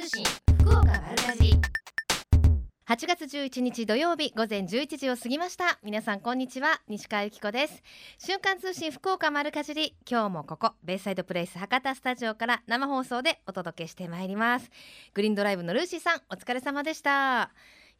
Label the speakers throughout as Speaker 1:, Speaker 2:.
Speaker 1: 通信福岡丸かじり。8月11日土曜日午前11時を過ぎました。皆さんこんにちは。西川由紀子です。瞬間通信福岡丸かじり。今日もここベイサイドプレイス博多スタジオから生放送でお届けしてまいります。グリーンドライブのルーシーさんお疲れ様でした。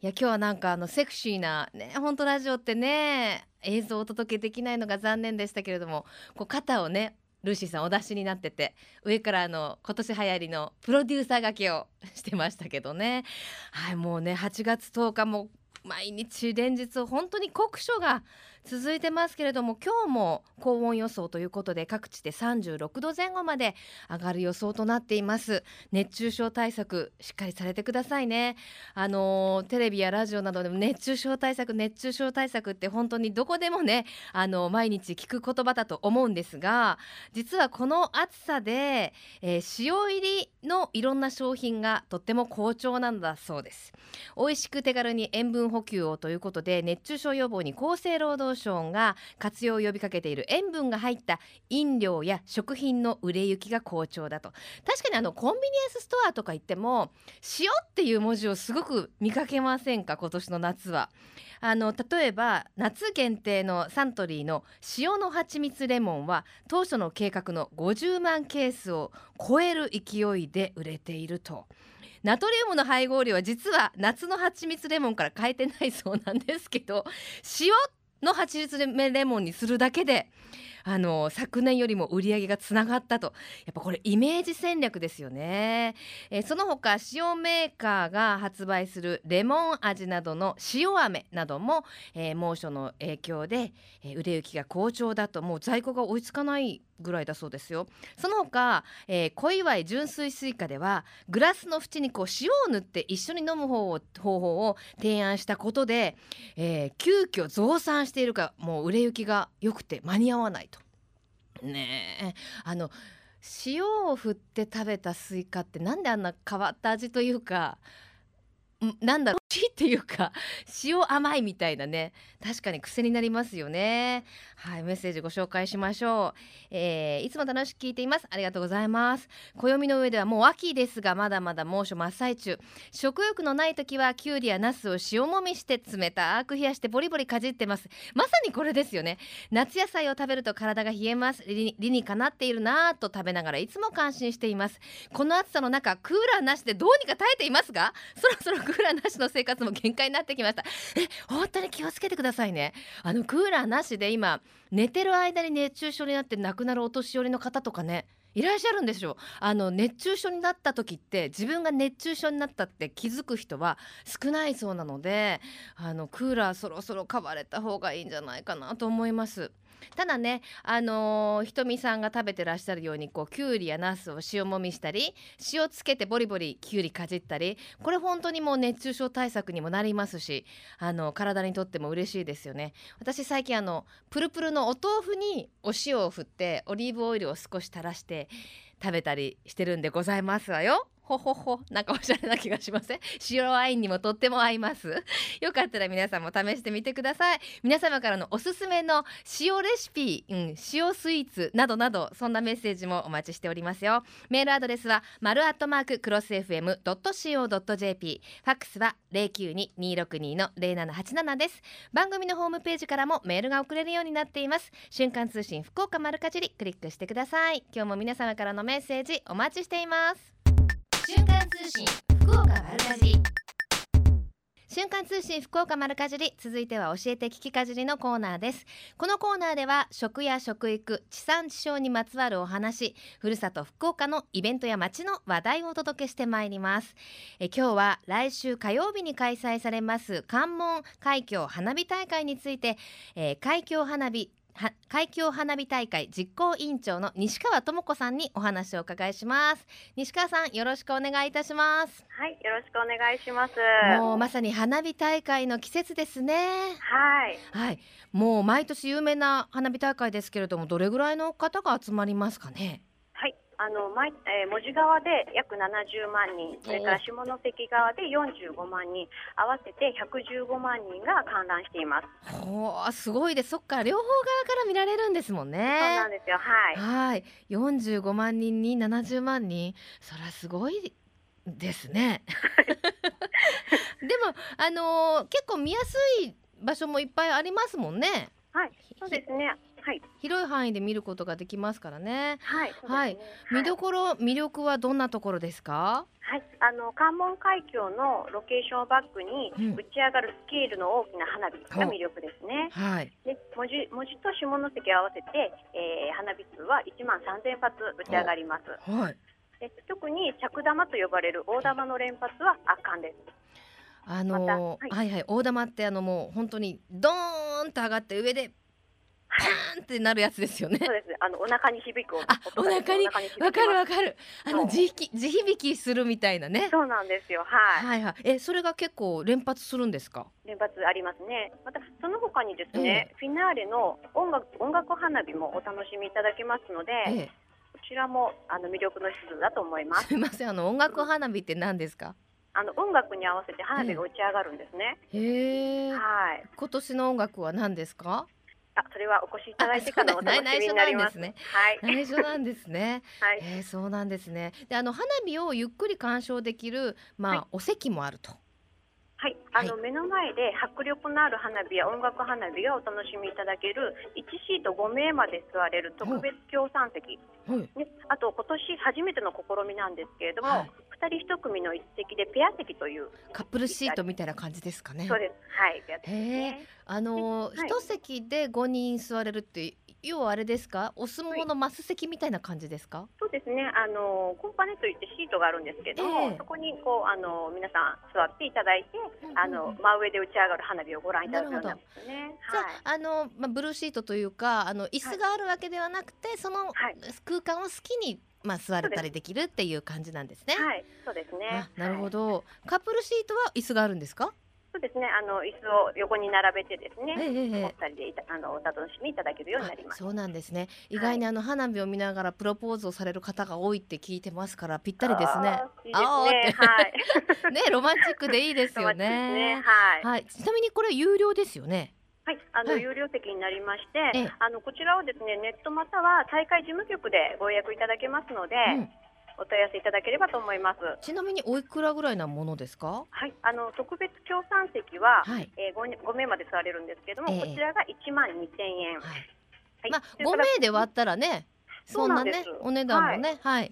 Speaker 1: いや今日はなんかあのセクシーなね本当ラジオってね映像をお届けできないのが残念でしたけれどもこう肩をねルーシーさんお出しになってて上からの今年流行りのプロデューサーがけをしてましたけどね。はいもうね8月10日も毎日連日本当に酷暑が続いてますけれども今日も高温予想ということで各地で36度前後まで上がる予想となっています。熱中症対策しっかりされてくださいね。あのテレビやラジオなどでも熱中症対策熱中症対策って本当にどこでもねあの毎日聞く言葉だと思うんですが実はこの暑さで、えー、塩入りのいろんな商品がとっても好調なんだそうです。美味しく手軽に塩分補給をということで熱中症予防に厚生労働省が活用を呼びかけている塩分が入った飲料や食品の売れ行きが好調だと。確かにあのコンビニエンスストアとか行っても塩っていう文字をすごく見かけませんか？今年の夏は。あの例えば夏限定のサントリーの塩の蜂蜜レモンは当初の計画の50万ケースを超える勢いで売れていると。ナトリウムの配合量は実は夏の蜂蜜レモンから変えてないそうなんですけど塩の蜂蜜レモンにするだけであの昨年よりも売り上げがつながったと。やっぱこれイメージ戦略ですよね、えー、その他塩メーカーが発売するレモン味などの塩飴なども、えー、猛暑の影響で、えー、売れ行きが好調だと。もう在庫が追いつかないぐらいだそうですよ。その他、えー、小祝純粋スイカではグラスの縁にこう塩を塗って一緒に飲む方を方法を提案したことで、えー、急遽増産しているかもう売れ行きが良くて間に合わない。ね。えあの塩を振って食べたスイカってなんであんな変わった味というかなんだろう。しいっていうか 塩甘いみたいなね確かに癖になりますよね。はいメッセージご紹介しましょう、えー、いつも楽しく聞いています。ありがとうございます。暦の上ではもう秋ですがまだまだ猛暑真っ最中。食欲のない時はきゅうりやナスを塩もみして冷たく冷やしてボリボリかじってます。まさにこれですよね。夏野菜を食べると体が冷えます。理にかなっているなぁと食べながらいつも感心しています。この暑さの中クーラーなしでどうにか耐えていますがそろそろクーラーなしの生活も限界になってきました。え本当に気をつけてくださいね。あのクーラーなしで今寝てる間に熱中症になって亡くなるお年寄りの方とかねいらっしゃるんでしょあの熱中症になった時って自分が熱中症になったって気づく人は少ないそうなのであのクーラーそろそろ買われた方がいいんじゃないかなと思います。ただねあのー、ひとみさんが食べてらっしゃるようにこうきゅうりやなすを塩もみしたり塩つけてボリボリきゅうりかじったりこれ本当にもう熱中症対策にもなりますしあの体にとっても嬉しいですよね私最近あのプルプルのお豆腐にお塩を振ってオリーブオイルを少し垂らして食べたりしてるんでございますわよ。ほほほなんかおしゃれな気がしません？白ワインにもとっても合います？よかったら皆さんも試してみてください。皆様からのおすすめの塩レシピ、うん、塩スイーツなどなどそんなメッセージもお待ちしておりますよ。メールアドレスは丸アットマーククロス FM.co.jp ファックスは092262の0787です。番組のホームページからもメールが送れるようになっています。瞬間通信福岡丸かじりクリックしてください。今日も皆様からのメッセージお待ちしています。瞬間通信福岡丸かじり。瞬間通信福岡丸かじり続いては教えて聞きかじりのコーナーです。このコーナーでは食や食育地産地消にまつわるお話ふるさと福岡のイベントや街の話題をお届けしてまいります。え今日は来週火曜日に開催されます関門海峡花火大会について、えー、海峡花火海峡花火大会実行委員長の西川智子さんにお話を伺いします。西川さんよろしくお願いいたします。
Speaker 2: はいよろしくお願いします。
Speaker 1: もうまさに花火大会の季節ですね。
Speaker 2: はい。
Speaker 1: はい。もう毎年有名な花火大会ですけれどもどれぐらいの方が集まりますかね？
Speaker 2: あの前えー、門司側で約70万人、それから下関側で45万人、合わせて115万人が観覧しています。
Speaker 1: ほう、すごいです。そっか、両方側から見られるんですもんね。
Speaker 2: そうなんですよ。はい。
Speaker 1: はい、45万人に70万人、そりゃすごいですね。でもあのー結構見やすい場所もいっぱいありますもんね。
Speaker 2: はい、そうですね。はい、
Speaker 1: 広い範囲で見ることができますからね。
Speaker 2: はい、ね
Speaker 1: はい見どころ魅力はどんなところですか？
Speaker 2: はい、あの関門海峡のロケーションをバックに
Speaker 1: うん
Speaker 2: 打ち上がるスケールの大きな花火が魅力ですね。
Speaker 1: はい。
Speaker 2: で、文字文字と下関を合わせて、えー花火数は1万3000発打ち上がります。
Speaker 1: はい。
Speaker 2: で特に着玉と呼ばれる大玉の連発は圧巻です。
Speaker 1: あのー
Speaker 2: またはい
Speaker 1: はいはい大玉ってあのもう本当にドーンと上がって上でパーンってなるやつですよね。
Speaker 2: そうです。あのお腹に響く音
Speaker 1: あお腹にわかるわかる。あの地響き地響きするみたいなね。
Speaker 2: そうなんですよ。はい。
Speaker 1: はいはい。えそれが結構連発するんですか？
Speaker 2: 連発ありますね。またその他にですね、フィナーレの音楽音楽花火もお楽しみいただけますので、
Speaker 1: ええ。
Speaker 2: こちらもあの魅力の一つだと思います。
Speaker 1: すみませんあの音楽花火って何ですか？
Speaker 2: あの音楽に合わせて花火が打ち上がるんですね。
Speaker 1: へえ。
Speaker 2: はい。
Speaker 1: 今年の音楽は何ですか？
Speaker 2: あ、それはお越しいただいてからのお楽しみになります。
Speaker 1: 内緒なんですね。
Speaker 2: はい。
Speaker 1: 内緒なんですね。
Speaker 2: はい。
Speaker 1: えー、そうなんですね。で、あの花火をゆっくり鑑賞できる、まあ、
Speaker 2: はい
Speaker 1: お席もあると。
Speaker 2: はい、あの、目の前で迫力のある花火や音楽花火がお楽しみいただける1シート5名まで座れる特別協賛席、
Speaker 1: はい。
Speaker 2: ね、あと今年初めての試みなんですけれども、
Speaker 1: はい。
Speaker 2: 2人1組の1席でペア席という、
Speaker 1: カップルシートみたいな感じですかね。
Speaker 2: そうです、はい、ね。
Speaker 1: あの一席で五人座れるって要はあれですか？お相撲のマス席みたいな感じですか、
Speaker 2: そうですね、あのコンパネといってシートがあるんですけれども、
Speaker 1: ええ。
Speaker 2: そこにこうあの皆さん座っていただいて、あの真上で打ち上がる花火をご覧いただくようになるんですね。
Speaker 1: じゃ
Speaker 2: はい。
Speaker 1: あ、あの、まあ、ブルーシートというかあの椅子があるわけではなくて、その
Speaker 2: はい。
Speaker 1: 空間を好きに、まあ、座れたりできるっていう感じなんですね。
Speaker 2: はい、そうですね。
Speaker 1: あ。なるほ
Speaker 2: はい。
Speaker 1: ど、カップルシートは椅子があるんですか？
Speaker 2: そうですね、あの椅子を横に並べてです
Speaker 1: え
Speaker 2: ね、
Speaker 1: えええ
Speaker 2: お二人でいたあのお楽しみいただけるようになります。
Speaker 1: あそうなんですね。意外にあの花火を見ながらプロポーズをされる方が多いって聞いてますからぴったりですね。
Speaker 2: あーいいですね。はい。
Speaker 1: ねロマンチックでいいですよ
Speaker 2: ね。
Speaker 1: ね。
Speaker 2: はい。
Speaker 1: はい。ちなみにこれ有料ですよね。
Speaker 2: はい、あの、
Speaker 1: はい。
Speaker 2: 有料席になりまして、
Speaker 1: ええ。
Speaker 2: あのこちらをですねネットまたは大会事務局でご予約いただけますので、
Speaker 1: うん
Speaker 2: お問い合わせいただければと思います。
Speaker 1: ちなみにおいくらぐらいなものですか？
Speaker 2: はい、あの特別協賛席は、
Speaker 1: はい。
Speaker 2: えー、5, 5名まで座れるんですけれども、
Speaker 1: ええ。
Speaker 2: こちらが1万2000円。
Speaker 1: はい。
Speaker 2: はい。
Speaker 1: まあ5
Speaker 2: それから
Speaker 1: 名で割ったらねそんなねお値段もねはい。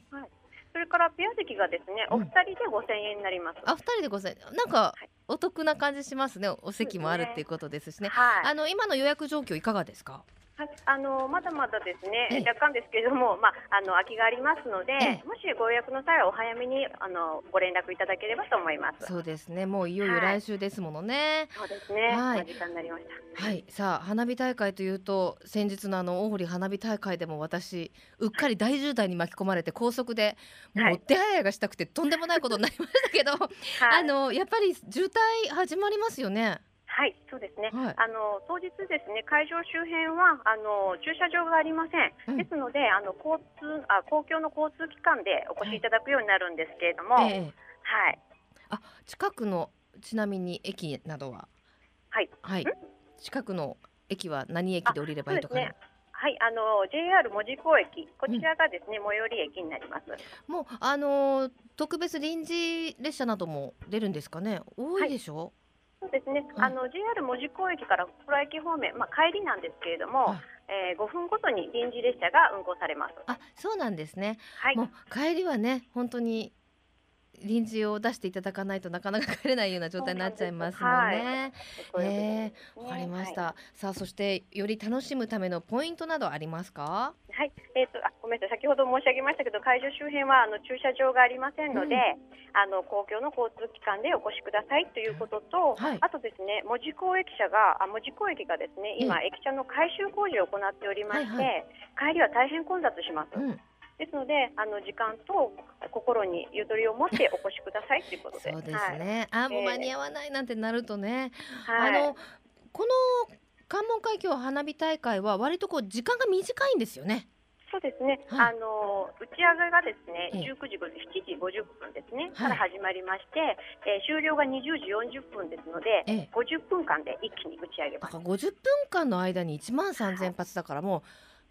Speaker 2: それからペア席がですね、
Speaker 1: うん。
Speaker 2: お二人で5000円になります。
Speaker 1: あ二人でございなんか
Speaker 2: はい。
Speaker 1: お得な感じしますね。お席もあるっていうことですしね。
Speaker 2: はい。
Speaker 1: あの今の予約状況いかがですか？
Speaker 2: はい、あのまだまだですね、
Speaker 1: ええ。
Speaker 2: 若干ですけれども、まあ、あの空きがありますので、
Speaker 1: ええ。
Speaker 2: もしご予約の際はお早めにあのご連絡いただければと思います。
Speaker 1: そうですね。もういよいよ
Speaker 2: はい。
Speaker 1: 来週ですものね。
Speaker 2: そうですね、
Speaker 1: はい。
Speaker 2: お時間になりました。
Speaker 1: はい、さあ花火大会というと先日のあの大堀花火大会でも私うっかり大渋滞に巻き込まれて高速でも
Speaker 2: はい。
Speaker 1: う手早がしたくてとんでもないことになりましたけど、
Speaker 2: はい、
Speaker 1: あのやっぱり渋滞始まりますよね。
Speaker 2: はい、そうですね。
Speaker 1: はい。
Speaker 2: あの当日ですね、会場周辺はあの駐車場がありません。
Speaker 1: うん。
Speaker 2: ですので、あの交通あ公共の交通機関でお越しいただくようになるんですけれども、はい、
Speaker 1: ええあ近くのちなみに駅などは？
Speaker 2: はい、
Speaker 1: はい。
Speaker 2: ん？
Speaker 1: 近くの駅は何駅で降りればいいとか、
Speaker 2: ね。はい、あの JR 門司港駅、こちらがですね、最寄り駅になります。
Speaker 1: もうあのー特別臨時列車なども出るんですかね？多いでしょ、
Speaker 2: そうですね。
Speaker 1: はい
Speaker 2: あの JR 門司港駅から小倉駅方面、まあ帰りなんですけれども、
Speaker 1: はい
Speaker 2: えー5分ごとに臨時列車が運行されます。
Speaker 1: あそうなんですね
Speaker 2: はい。
Speaker 1: もう帰りはね本当に臨時を出していただかないとなかなか帰れないような状態になっちゃいますもんね。
Speaker 2: そうい。う
Speaker 1: えーわかりまし
Speaker 2: はい
Speaker 1: た。さあそしてより楽しむためのポイントなどありますか？
Speaker 2: はい、えっ、とあごめんなさい。先ほど申し上げましたけど会場周辺はあの駐車場がありませんので、
Speaker 1: うん。
Speaker 2: あの公共の交通機関でお越しくださいということと、
Speaker 1: はい。
Speaker 2: あとですね門司港駅舎があ門司港駅がですね今、駅舎の改修工事を行っておりまして、
Speaker 1: はい。
Speaker 2: 帰りは大変混雑します。
Speaker 1: うん、
Speaker 2: ですのであの時間と心にゆとりを持ってお越しくださいということで。
Speaker 1: そうですね。あもう間に合わないなんてなるとね、
Speaker 2: はい。はい
Speaker 1: あのこの関門海峡花火大会は割とこう時間が短いんですよね。
Speaker 2: そうですね、
Speaker 1: はい
Speaker 2: あの打ち上げがですね、
Speaker 1: ええ
Speaker 2: 19時50 7時50分ですね、
Speaker 1: はい
Speaker 2: から始まりまして、えー終了が20時40分ですので、
Speaker 1: ええ
Speaker 2: 50分間で一気に打ち上げます。
Speaker 1: だから50分間の間に1万3000発だからもう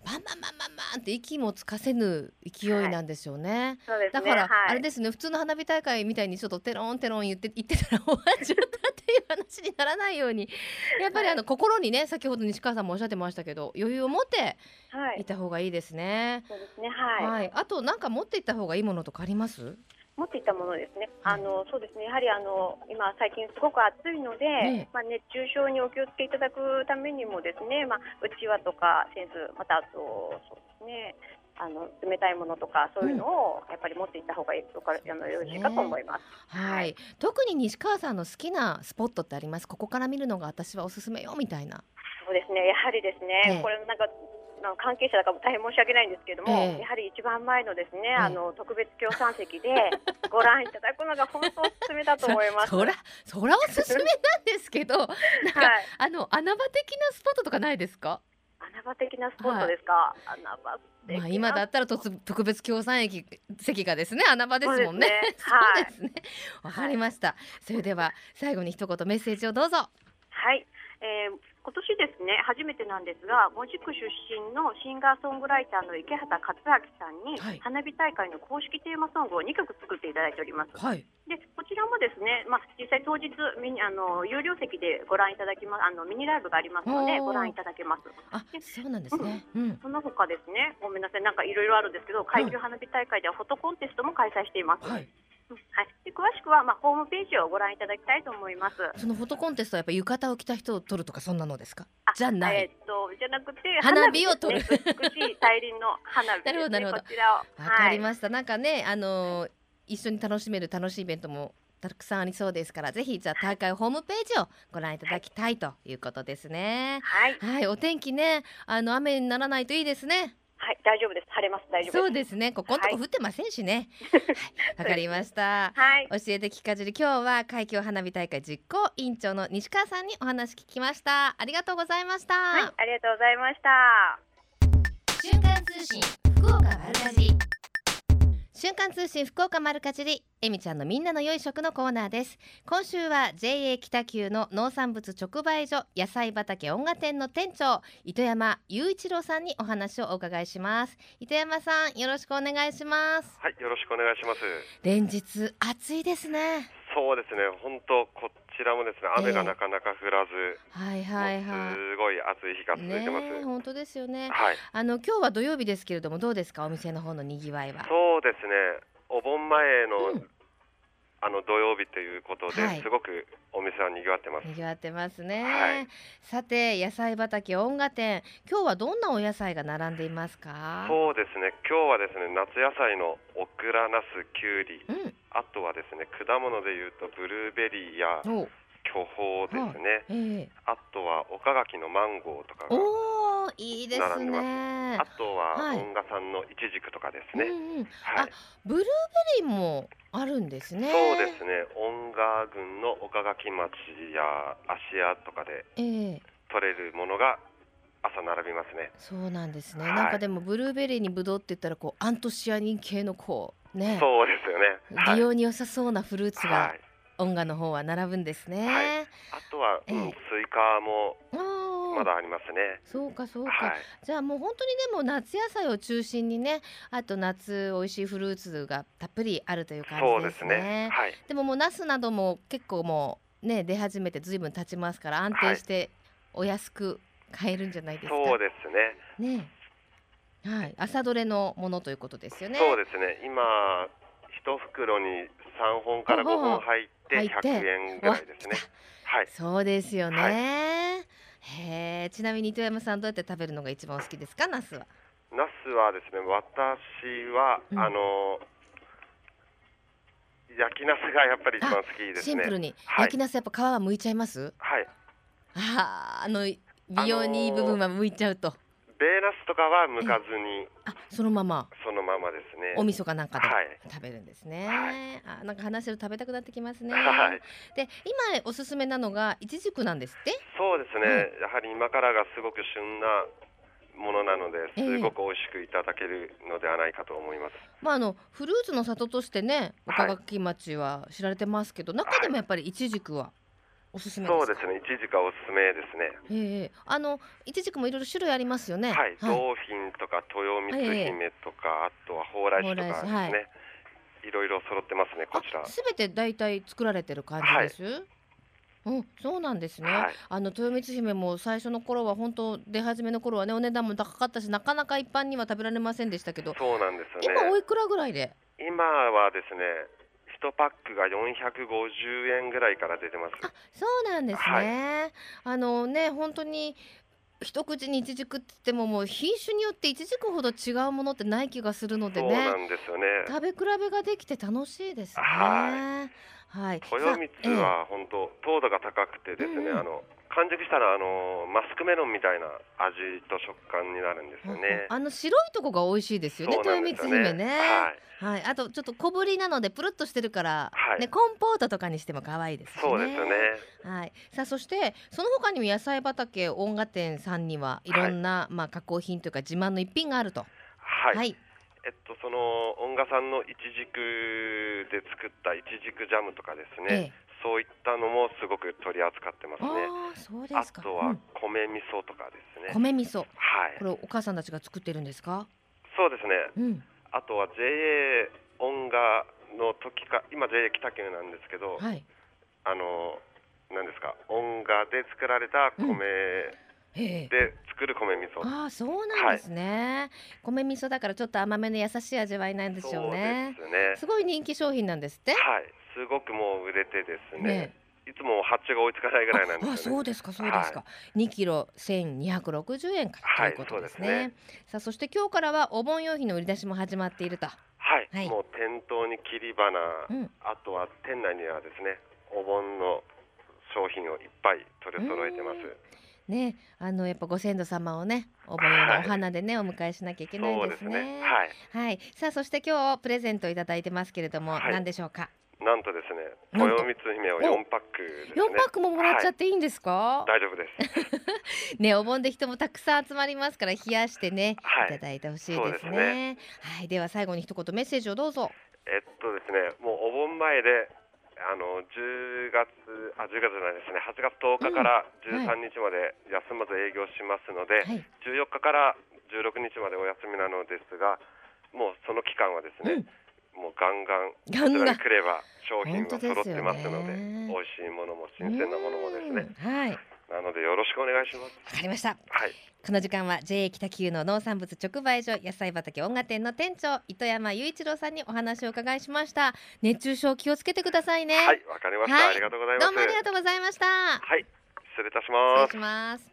Speaker 1: バンバンバンバンバンって息もつかせぬ勢いなんでしょうね。
Speaker 2: そうですね。
Speaker 1: だから、
Speaker 2: はい、
Speaker 1: あれですね普通の花火大会みたいにちょっとテロンテロン言って言ってたら終わっちゃったっていう話にならないように やっぱりあの心にね先ほど西川さんもおっしゃってましたけど余裕を持って
Speaker 2: はい
Speaker 1: い。た方がいいですね。
Speaker 2: そうですね。はい。
Speaker 1: あとなんか持っていった方がいいものとかあります？
Speaker 2: 持っていったものですね。
Speaker 1: はい
Speaker 2: あのそうですね。やはりあの今最近すごく暑いので、
Speaker 1: ね
Speaker 2: まあ熱中症にお気をつけいただくためにもですね、まあうちわとかセンスまたあとそうですね。あの冷たいものとかそういうのをやっぱり持っていった方がいいとか、あのよろしいかと思います。
Speaker 1: はい、特に西川さんの好きなスポットってあります？ここから見るのが私はおすすめよみたいな
Speaker 2: そうですね。やはりですね。
Speaker 1: ええ
Speaker 2: これなんか。あの関係者だから大変申し訳ないんですけれども、
Speaker 1: ええ。
Speaker 2: やはり一番前のですね、
Speaker 1: え
Speaker 2: あの特別協賛席で ご覧いただくのが本当おすすめだと思います。
Speaker 1: そらそらおすすめなんですけど なんか、
Speaker 2: はい。
Speaker 1: あの穴場的なスポットとかないですか？
Speaker 2: 穴場的なスポットですか？穴場的な。
Speaker 1: まあ今だったら特特別協賛駅席がですね穴場ですもんね。
Speaker 2: そうですね。
Speaker 1: そうですね。わかりました、それでは最後に一言メッセージをどうぞ。
Speaker 2: はい、えー今年ですね初めてなんですが門司区出身のシンガーソングライターの池畑克明さんに、
Speaker 1: はい。
Speaker 2: 花火大会の公式テーマソングを2曲作っていただいております。
Speaker 1: はい。
Speaker 2: でこちらもですね、まあ、実際当日ミニあの有料席でご覧いただきますあのミニライブがありますのでご覧いただけます。
Speaker 1: あそうなんですね。うん。
Speaker 2: その他ですねごめんなさい。なんかいろいろあるんですけど海峡花火大会ではフォトコンテストも開催しています。
Speaker 1: はい。
Speaker 2: うんはい、で詳しくは、まあ、ホームページをご覧いただきたいと思います。
Speaker 1: そのフォトコンテストはやっぱ浴衣を着た人を撮るとかそんなのですか？
Speaker 2: あ
Speaker 1: じゃない。
Speaker 2: えーっとじゃなくて
Speaker 1: 花火を撮る。
Speaker 2: ね美しい大輪の花火ね、
Speaker 1: なるほどなるほど。
Speaker 2: こちらを
Speaker 1: わかり
Speaker 2: す、
Speaker 1: ました、なんかねあのー一緒に楽しめる楽しいイベントもたくさんありそうですからぜひじゃあ大会ホームページをご覧いただきたいということですね。
Speaker 2: はい、はい、
Speaker 1: はいお天気ねあの雨にならないといいですね
Speaker 2: はい、大丈夫です。晴れます。大丈夫です。
Speaker 1: そうですねここんとこ降ってませんしねはいわ、かりました
Speaker 2: はい、
Speaker 1: 教えて聞かじり今日は海峡花火大会実行委員長の西川さんにお話聞きましたありがとうございました、
Speaker 2: はい、ありがとうございました。
Speaker 1: 瞬間通信福岡丸かじり瞬間通信福岡丸かじりえみちゃんのみんなの良い食のコーナーです。今週は JA 北九の農産物直売所野菜畑音楽店の店長糸山雄一郎さんにお話をお伺いします。糸山さんよろしくお願いします。
Speaker 3: はい、よろしくお願いします。
Speaker 1: 連日暑いですね
Speaker 3: そうですね、本当こちらもですね、雨
Speaker 1: え。え
Speaker 3: がなかなか降らず、
Speaker 1: はいはい
Speaker 3: も
Speaker 1: は
Speaker 3: うすごい暑い日が
Speaker 1: い
Speaker 3: 続いてます。
Speaker 1: 本当ですよね。
Speaker 3: はい、
Speaker 1: あの今日は土曜日ですけれどもどうですか？お店の方のにぎわいは。
Speaker 3: そうですね、お盆前の、
Speaker 1: うん
Speaker 3: あの土曜日ということで、
Speaker 1: はい。
Speaker 3: すごくお店は賑わってます。
Speaker 1: にぎわってますね、
Speaker 3: はい。
Speaker 1: さて野菜畑音楽店今日はどんなお野菜が並んでいますか？
Speaker 3: そうですね、今日はですね、夏野菜のオクラ、ナス、キュウリ、
Speaker 1: うん。
Speaker 3: あとはですね、果物でいうとブルーベリーや
Speaker 1: お
Speaker 3: 巨峰ですね、
Speaker 1: ええ。
Speaker 3: あとは岡垣のマンゴーとかが、
Speaker 1: おーいいですね。
Speaker 3: あとは
Speaker 1: はい。
Speaker 3: 音賀さんのイチジクとかです
Speaker 1: うん
Speaker 3: ね。
Speaker 1: うん、
Speaker 3: はい。
Speaker 1: あブルーベリーもあるんですね。
Speaker 3: そうですね、音賀郡の岡垣町や芦屋とかで
Speaker 1: ええ。
Speaker 3: 取れるものが朝並びますね。
Speaker 1: そうなんですね、
Speaker 3: はい。
Speaker 1: なんかでもブルーベリーにブドウって言ったらこうアントシアニン系のこうね。
Speaker 3: そうですよね。はい。
Speaker 1: 美容に良さそうなフルーツが
Speaker 3: はい、
Speaker 1: 音楽の方は並ぶんですね、
Speaker 3: はいあとは、うん
Speaker 1: ええ
Speaker 3: スイカもまだありますね。
Speaker 1: そうかそうか、
Speaker 3: はい。
Speaker 1: じゃあもう本当にでも夏野菜を中心にねあと夏美味しいフルーツがたっぷりあるという感
Speaker 3: そうで
Speaker 1: じですすね
Speaker 3: ね。はい。
Speaker 1: でももうナスなども結構もうね出始めてずいぶん経ちますから安定してお安く買えるんじゃないですか、
Speaker 3: そうですね。
Speaker 1: ねはい朝どれのものということですよね
Speaker 3: そうですね。今一袋に三本から五本入って百円ぐらいですね。はい。
Speaker 1: そうですよね、
Speaker 3: はい。
Speaker 1: へえ。ちなみに糸山さんどうやって食べるのが一番お好きですか？ナスは。
Speaker 3: ナスはですね、私は、
Speaker 1: うん。
Speaker 3: あの焼きナスがやっぱり一番好きですね。
Speaker 1: シンプルに、
Speaker 3: はい。
Speaker 1: 焼きナスやっぱ皮は剥いちゃいます？
Speaker 3: はい。
Speaker 1: あーあの美容にいい部分は剥いちゃうと、
Speaker 3: ベーナスとかは剥かずに
Speaker 1: あそのまま。
Speaker 3: そのままですね。
Speaker 1: お味噌かなんかで
Speaker 3: はい。
Speaker 1: 食べるんですね、
Speaker 3: は
Speaker 1: あなんか話してると食べたくなってきますね、
Speaker 3: はい。
Speaker 1: で今おすすめなのがイチジクなんですって？
Speaker 3: そうですね、やはり今からがすごく旬なものなので、
Speaker 1: ええ。
Speaker 3: すごく美味しくいただけるのではないかと思います。
Speaker 1: まああのフルーツの里としてね
Speaker 3: はい
Speaker 1: 岡垣町は知られてますけど、中でもやっぱりイチジクはおすすめ
Speaker 3: そうですね、イチジクはおすすめですね。
Speaker 1: ええあのいちじくもいろいろ種類ありますよね。
Speaker 3: はい、ドーフィンとか豊光姫とか、あとは蓬莱酒とかですね。いろい。ろ揃ってますね、こちら。
Speaker 1: すべて大体作られてる感じです、うん、そうなんですね、
Speaker 3: はい。
Speaker 1: あの豊光姫も最初の頃は本当出始めの頃はねお値段も高かったしなかなか一般には食べられませんでしたけど。
Speaker 3: そうなんですよ
Speaker 1: 今お
Speaker 3: ね。
Speaker 1: いくらぐらいで？
Speaker 3: 今はですね、一パックが450円ぐらいから出てます。
Speaker 1: あそうなんですね、あのね本当に一口にいちじくって言ってももう品種によっていちじくほど違うものってない気がするので
Speaker 3: そうな
Speaker 1: ね
Speaker 3: んですよね。
Speaker 1: 食べ比べができて楽しいですね
Speaker 3: は
Speaker 1: はい
Speaker 3: 豊光は本当糖度が高くてですね、
Speaker 1: うんうん
Speaker 3: あの完熟したらあのマスクメロンみたいな味と食感になるんですよね。
Speaker 1: あの白いとこが美味しいですよね
Speaker 3: そうな
Speaker 1: 豊
Speaker 3: んですよ
Speaker 1: 光姫ね
Speaker 3: はい。
Speaker 1: はい、あとちょっと小ぶりなのでプルッとしてるから、
Speaker 3: はい
Speaker 1: ねコンポートとかにしても可愛いですしね。
Speaker 3: そうですよね。
Speaker 1: はい、さあそしてその他にも野菜畑音楽店さんにはいろんな、まあ加工品というか自慢の一品があると。
Speaker 3: はい。
Speaker 1: はい、
Speaker 3: えっとその音賀さんのいちじくで作ったいちじくジャムとかですね、
Speaker 1: ええ
Speaker 3: そういったのもすごく取り扱ってますね。
Speaker 1: ああそうで
Speaker 3: あ
Speaker 1: すか。
Speaker 3: とは
Speaker 1: うん
Speaker 3: 米味噌とかですね。
Speaker 1: 米味噌、
Speaker 3: はい
Speaker 1: こ。れお母さんたちが作ってるんですか？
Speaker 3: そうですね。
Speaker 1: うん、
Speaker 3: あとは JA 音賀の時か今 JA 北九なんですけど、
Speaker 1: はい。
Speaker 3: あの何ですか音賀で作られた米
Speaker 1: へえ。
Speaker 3: で作る米味噌。
Speaker 1: ああそうなんですね、米味噌だからちょっと甘めの優しい味わいなんでしょうね
Speaker 3: そうですね。
Speaker 1: すごい人気商品なんですって？
Speaker 3: はい。すごくもう売れてですね。
Speaker 1: ね
Speaker 3: いつも発注が追いつかないぐらいなんですよね。
Speaker 1: ああそうですかそうですか、2キロ1260円か。
Speaker 3: はい
Speaker 1: ということですね,、
Speaker 3: そうですね。
Speaker 1: さあそして今日からはお盆用品の売り出しも始まっていると。
Speaker 3: はい、
Speaker 1: はい。
Speaker 3: もう店頭に切り花、
Speaker 1: うん。
Speaker 3: あとは店内にはですねお盆の商品をいっぱい取り揃えてます。
Speaker 1: うん。ねあのやっぱご先祖様をねお盆用のお花でね、お迎えしなきゃいけない
Speaker 3: です
Speaker 1: ですね
Speaker 3: ね。はい。
Speaker 1: はい。さあそして今日プレゼントいただいてますけれども、
Speaker 3: はい。
Speaker 1: 何でしょうか？
Speaker 3: なんとですね豊光姫を4パックですね。
Speaker 1: 4パックももらっちゃっていいんですか、
Speaker 3: 大丈夫です。
Speaker 1: ねお盆で人もたくさん集まりますから冷やしてね、
Speaker 3: はい。
Speaker 1: い、ただいてほしい
Speaker 3: です
Speaker 1: ね。
Speaker 3: ね。
Speaker 1: はい。では最後に一言メッセージをどうぞ。
Speaker 3: えっとですねもうお盆前であの10月あ10月じゃないですね8月10日から
Speaker 1: うんは
Speaker 3: 13日まで休まず営業しますので、
Speaker 1: はい。
Speaker 3: 14日から16日までお休みなのですがもうその期間はですね、もうガンガン
Speaker 1: ガンガン。
Speaker 3: 来れば商品が揃ってますので美味しいものも新鮮なものもですね。
Speaker 1: うんはい。わ
Speaker 3: なのでよろしくお願いします。
Speaker 1: かりました。
Speaker 3: はい。
Speaker 1: この時間は JA 北九の農産物直売所野菜畑音楽店の店長糸山雄一郎さんにお話をお伺いしました。熱中症気をつけてくださいね。
Speaker 3: はいわかりました、
Speaker 1: はい。
Speaker 3: ありがとうございます。
Speaker 1: どうもありがとうございました。
Speaker 3: はい失礼いたし
Speaker 1: 失
Speaker 3: ます。
Speaker 1: 礼します。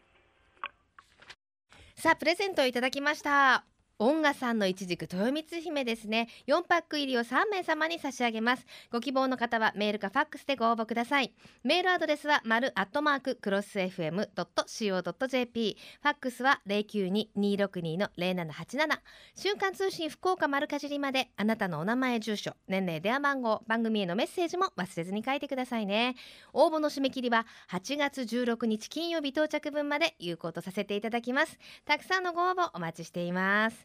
Speaker 1: さあプレゼントをいただきました音賀さんのいちじく豊光姫ですね。4パック入りを3名様に差し上げます。ご希望の方はメールかファックスでご応募ください。メールアドレスは丸アットマーククロス FM.co.jp ファックスは092-262の0787瞬間通信福岡丸かじりまであなたのお名前住所年齢電話番号番組へのメッセージも忘れずに書いてくださいね。応募の締め切りは8月16日金曜日到着分まで有効とさせていただきます。たくさんのご応募お待ちしています。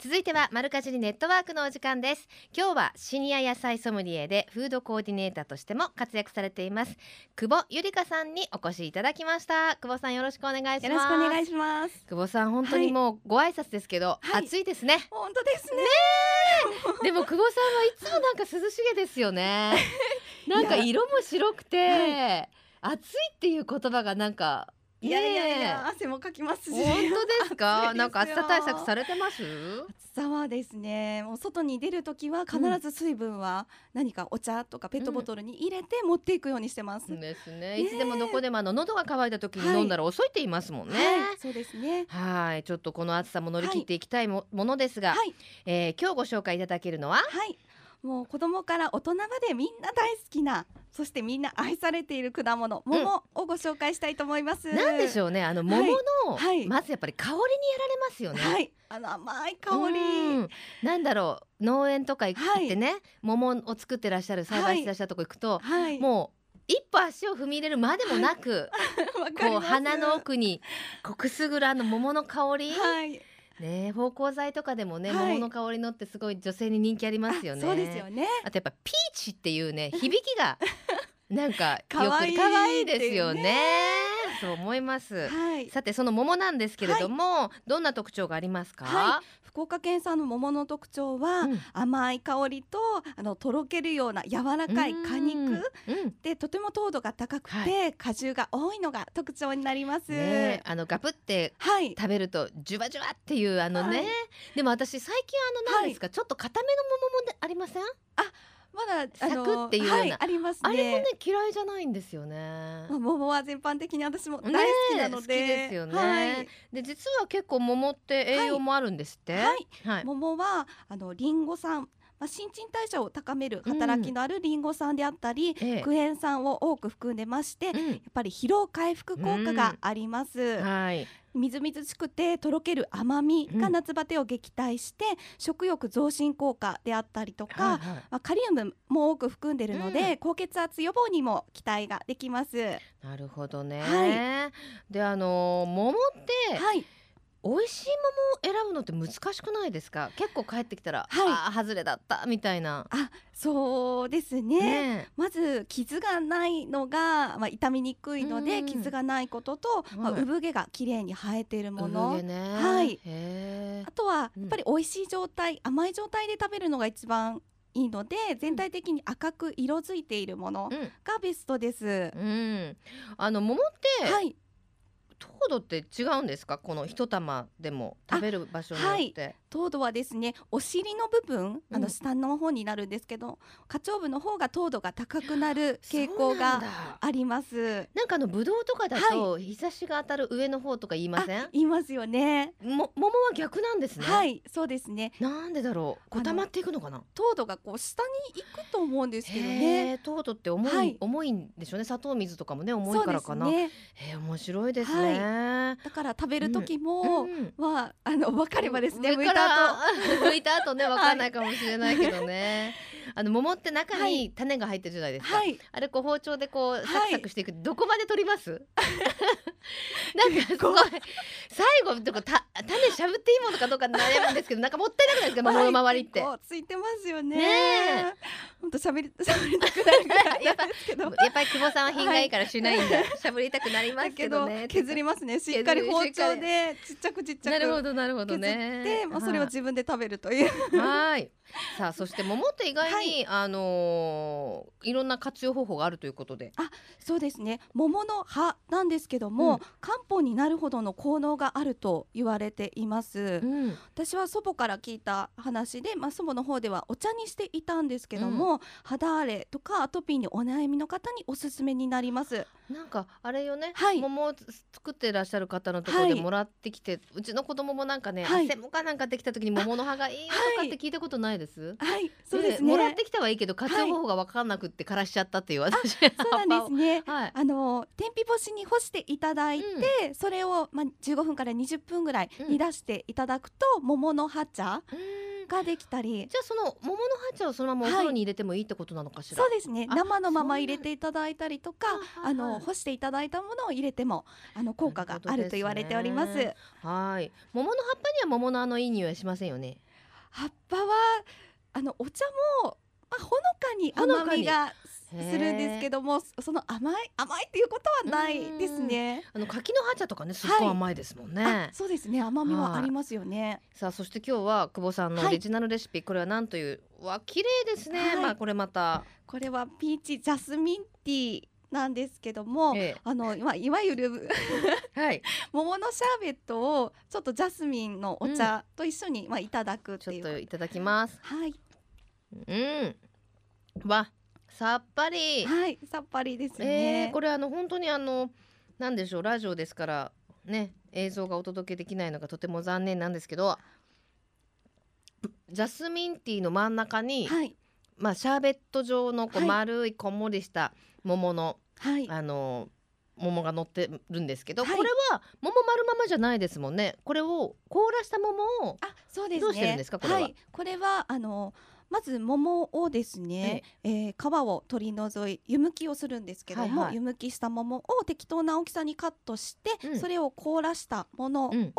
Speaker 1: 続いてはマルカジリネットワークのお時間です。今日はシニア野菜ソムリエでフードコーディネーターとしても活躍されています。久保ゆりかさんにお越しいただきました。久保さんよろしくお願いします。
Speaker 4: よろしくお願いします。
Speaker 1: 久保さん本当にもうご挨拶ですけど、
Speaker 4: はい。
Speaker 1: 暑いですね。
Speaker 4: 本当ですね。
Speaker 1: でも久保さんはいつもなんか涼しげですよね。なんか色も白くて、暑いっていう言葉がなんか
Speaker 4: いやいやいや、汗もかきますし。
Speaker 1: 本当ですか？なんか暑さ対策されてます？
Speaker 4: 暑さはですね、もう外に出るときは必ず水分は何かお茶とかペットボトルに入れて持っていくようにしてます。
Speaker 1: ですね。いつでもどこでもあの喉が渇いた時に
Speaker 4: はい。
Speaker 1: 飲んだら遅いって言いますもんね。
Speaker 4: はい、そうですね。
Speaker 1: はい。ちょっとこの暑さも乗り切っていきたいも,、ものですが、
Speaker 4: はい、
Speaker 1: えー今日ご紹介いただけるのは？
Speaker 4: はい。もう子供から大人までみんな大好きな、そしてみんな愛されている果物、桃をご紹介したいと思います。
Speaker 1: なんでしょうね。あの桃の、
Speaker 4: はい。
Speaker 1: まずやっぱり香りにやられますよね。
Speaker 4: はい、あの甘い香り。
Speaker 1: うん。なんだろう。農園とか行ってね、桃を作ってらっしゃる栽培してらっしゃるとこ行くと、
Speaker 4: はい、
Speaker 1: もう一歩足を踏み入れるまでもなく、こう鼻の奥にこうくすぐるあの桃の香り、
Speaker 4: はい、
Speaker 1: ね芳香剤とかでもね、
Speaker 4: はい
Speaker 1: 桃の香りのってすごい女性に人気ありますよね。
Speaker 4: あそうですよね。
Speaker 1: あとやっぱピーチっていうね響きがなんか よく
Speaker 4: 可愛い
Speaker 1: 可愛いですよね
Speaker 4: っていう
Speaker 1: そう思います。
Speaker 4: はい、
Speaker 1: さてその桃なんですけれども、どんな特徴がありますか？
Speaker 4: は福岡県産の桃の特徴は、
Speaker 1: うん。
Speaker 4: 甘い香りとあのとろけるような柔らかい果肉。
Speaker 1: うん。
Speaker 4: でとても糖度が高くて、
Speaker 1: は
Speaker 4: 果汁が多いのが特徴になります。
Speaker 1: ねえあのガプって
Speaker 4: はい、
Speaker 1: 食べるとジュワジュワっていうあのね、
Speaker 4: はい。
Speaker 1: でも私最近あの何ですか、ちょっと固めの桃もねありません、
Speaker 4: まだあ
Speaker 1: サ
Speaker 4: の
Speaker 1: クっていうような
Speaker 4: はい、ありますね。
Speaker 1: あれもね嫌いじゃないんですよね。
Speaker 4: まあ桃は全般的に私も大好きなので、
Speaker 1: 好きですよね
Speaker 4: はい、
Speaker 1: で実は結構桃って栄養もあるんですって？
Speaker 4: はい
Speaker 1: はい。
Speaker 4: 桃はあのリンゴ酸、まあ、新陳代謝を高める働きのあるリンゴ酸であったり、
Speaker 1: ええ。
Speaker 4: クエン酸を多く含んでまして、やっ
Speaker 1: うん
Speaker 4: ぱり疲労回復効果があります。
Speaker 1: はい。
Speaker 4: みずみずしくてとろける甘みが夏バテを撃退して、食欲増進効果であったりとか、
Speaker 1: はいはい。
Speaker 4: まあ、カリウムも多く含んでいるので、
Speaker 1: うん。
Speaker 4: 高血圧予防にも期待ができます。
Speaker 1: なるほどね。
Speaker 4: は
Speaker 1: であの桃って
Speaker 4: はい、
Speaker 1: 美味しい桃を選ぶのって難しくないですか？結構帰ってきたら、
Speaker 4: はい
Speaker 1: ああ外れだったみたいな。
Speaker 4: あ、そうですね。
Speaker 1: ね
Speaker 4: まず傷がないのが、まあ、傷みにくいので、
Speaker 1: うん
Speaker 4: 傷がないことと、まあ、
Speaker 1: はい
Speaker 4: 産毛が綺麗に生えているもの、
Speaker 1: ね。
Speaker 4: はいあとは
Speaker 1: うん
Speaker 4: やっぱり美味しい状態、甘い状態で食べるのが一番いいので全体的に赤く色づいているもの
Speaker 1: うん
Speaker 4: がベストです。
Speaker 1: うん。あの桃って、
Speaker 4: はい、
Speaker 1: 糖度って違うんですか？この一玉でも食べる場所によって。
Speaker 4: 糖度はですねお尻の部分あ
Speaker 1: うん
Speaker 4: の下の方になるんですけど、花鳥部の方が糖度が高くなる傾向が
Speaker 1: だ
Speaker 4: あります。
Speaker 1: なんかあのブドウとかだと、日差しが当たる上の方とか言いません？
Speaker 4: あ？言いますよね。
Speaker 1: も桃は逆なんですね。
Speaker 4: はい、そうですね。
Speaker 1: なんでだろう？こうまっていくのかな？
Speaker 4: 糖度がこう下に行くと思うんですけど
Speaker 1: へ
Speaker 4: ね。
Speaker 1: え、糖度って重い、
Speaker 4: はい
Speaker 1: 重いんでしょうね。砂糖水とかもね重いからかな。
Speaker 4: ね。
Speaker 1: へえ、面白いですね。
Speaker 4: だから食べる時も、
Speaker 1: うん
Speaker 4: はあの分かればですね、剥いた後。
Speaker 1: 剥いた後ねわかんないかもしれないけどね。あの桃って中
Speaker 4: は
Speaker 1: に種が入ってるじゃないですか。
Speaker 4: はい、
Speaker 1: あれこう包丁でこう
Speaker 4: い
Speaker 1: サクサクしていく、どこまで取ります？なんかすごい最後とかた種しゃぶっていいものかどうか悩むんですけど、なんかもったいなくないですか？桃の周りって。
Speaker 4: ついてますよね。本当喋り 喋りたくなる
Speaker 1: やっぱり久保さんは品がいいからしないんだ。しゃぶりたくなります
Speaker 4: けど
Speaker 1: ね。
Speaker 4: 削りますね。しっかり包丁でちっちゃくちっちゃく
Speaker 1: なるほどなるほど
Speaker 4: 削
Speaker 1: ね。
Speaker 4: って、まあそれを自分で食べるという。
Speaker 1: はい。さあそして桃って意外に、あのーいろんな活用方法があるということで。
Speaker 4: そうですね。桃の葉なんですけども、
Speaker 1: うん
Speaker 4: 漢方になるほどの効能があると言われています。
Speaker 1: うん。
Speaker 4: 私は祖母から聞いた話で、まあ、祖母の方ではお茶にしていたんですけども、肌荒れとかアトピーにお悩みの方におすすめになります。
Speaker 1: なんかあれよね、
Speaker 4: はい
Speaker 1: 桃を作ってらっしゃる方のところで
Speaker 4: はい
Speaker 1: もらってきて、うちの子供もなんかね、
Speaker 4: はい
Speaker 1: 汗もかなんかできた時に桃の葉がいいよとか
Speaker 4: はい
Speaker 1: って聞いたことないです？
Speaker 4: はい、そうですね。
Speaker 1: もらってきたはいいけど活用方法が分かんなくって枯らしちゃったっていう私。
Speaker 4: そうなんですね。
Speaker 1: はい。
Speaker 4: あの天日干しに干していただいて、それをまあ15分から20分ぐらい
Speaker 1: うん
Speaker 4: 煮出していただくと、桃の葉茶
Speaker 1: うーん
Speaker 4: ができたり、
Speaker 1: じゃあその桃の葉茶をそのままお風呂に入れてもいいってことなのかしら？
Speaker 4: そうですね。
Speaker 1: あ
Speaker 4: 生のまま入れていただいたりとか、
Speaker 1: はいはい
Speaker 4: あの干していただいたものを入れてもあの効果があると言われております。
Speaker 1: なるほどですはい。桃の葉っぱには桃のあのいい匂いはしませんよね？
Speaker 4: 葉っぱはあのお茶も、まあ、ほのかに
Speaker 1: ほのかに
Speaker 4: 甘みがするんですけどもその甘い甘いっていうことはないですね。
Speaker 1: あの柿の葉茶とかねすっごい
Speaker 4: はい。
Speaker 1: 甘いですもんね。
Speaker 4: あそうですね。甘みはありますよね。
Speaker 1: さあそして今日は久保さんの
Speaker 4: はい。
Speaker 1: オリジナルレシピ、これは何というわ綺麗ですね、
Speaker 4: はい。
Speaker 1: まあこれまた。
Speaker 4: これはピーチジャスミンティーなんですけども、
Speaker 1: え
Speaker 4: あのまあいわゆる
Speaker 1: え はい。
Speaker 4: 桃のシャーベットをちょっとジャスミンのお茶と一緒に、まあいただくっ
Speaker 1: ちょっ
Speaker 4: ていう。
Speaker 1: といただきます。
Speaker 4: はい。
Speaker 1: うん。わさっぱり。
Speaker 4: はいさっぱりです
Speaker 1: え
Speaker 4: ね。
Speaker 1: ー、これあの本当にあのなんでしょうラジオですからね映像がお届けできないのがとても残念なんですけどジャスミンティーの真ん中に、
Speaker 4: はい。
Speaker 1: まあシャーベット状のこう
Speaker 4: はい。
Speaker 1: 丸いこんもりした桃の、
Speaker 4: はい。
Speaker 1: あの桃が乗ってるんですけど、
Speaker 4: はい。
Speaker 1: これは桃丸ままじゃないですもんね。これを凍らした桃を
Speaker 4: あそうですね。
Speaker 1: どうしてるんですかこれはい。
Speaker 4: これはあのまず桃をですね、えー皮を取り除い湯むきをするんですけども、
Speaker 1: はいはい。
Speaker 4: 湯むきした桃を適当な大きさにカットして、
Speaker 1: うん。
Speaker 4: それを凍らしたものを、
Speaker 1: うん。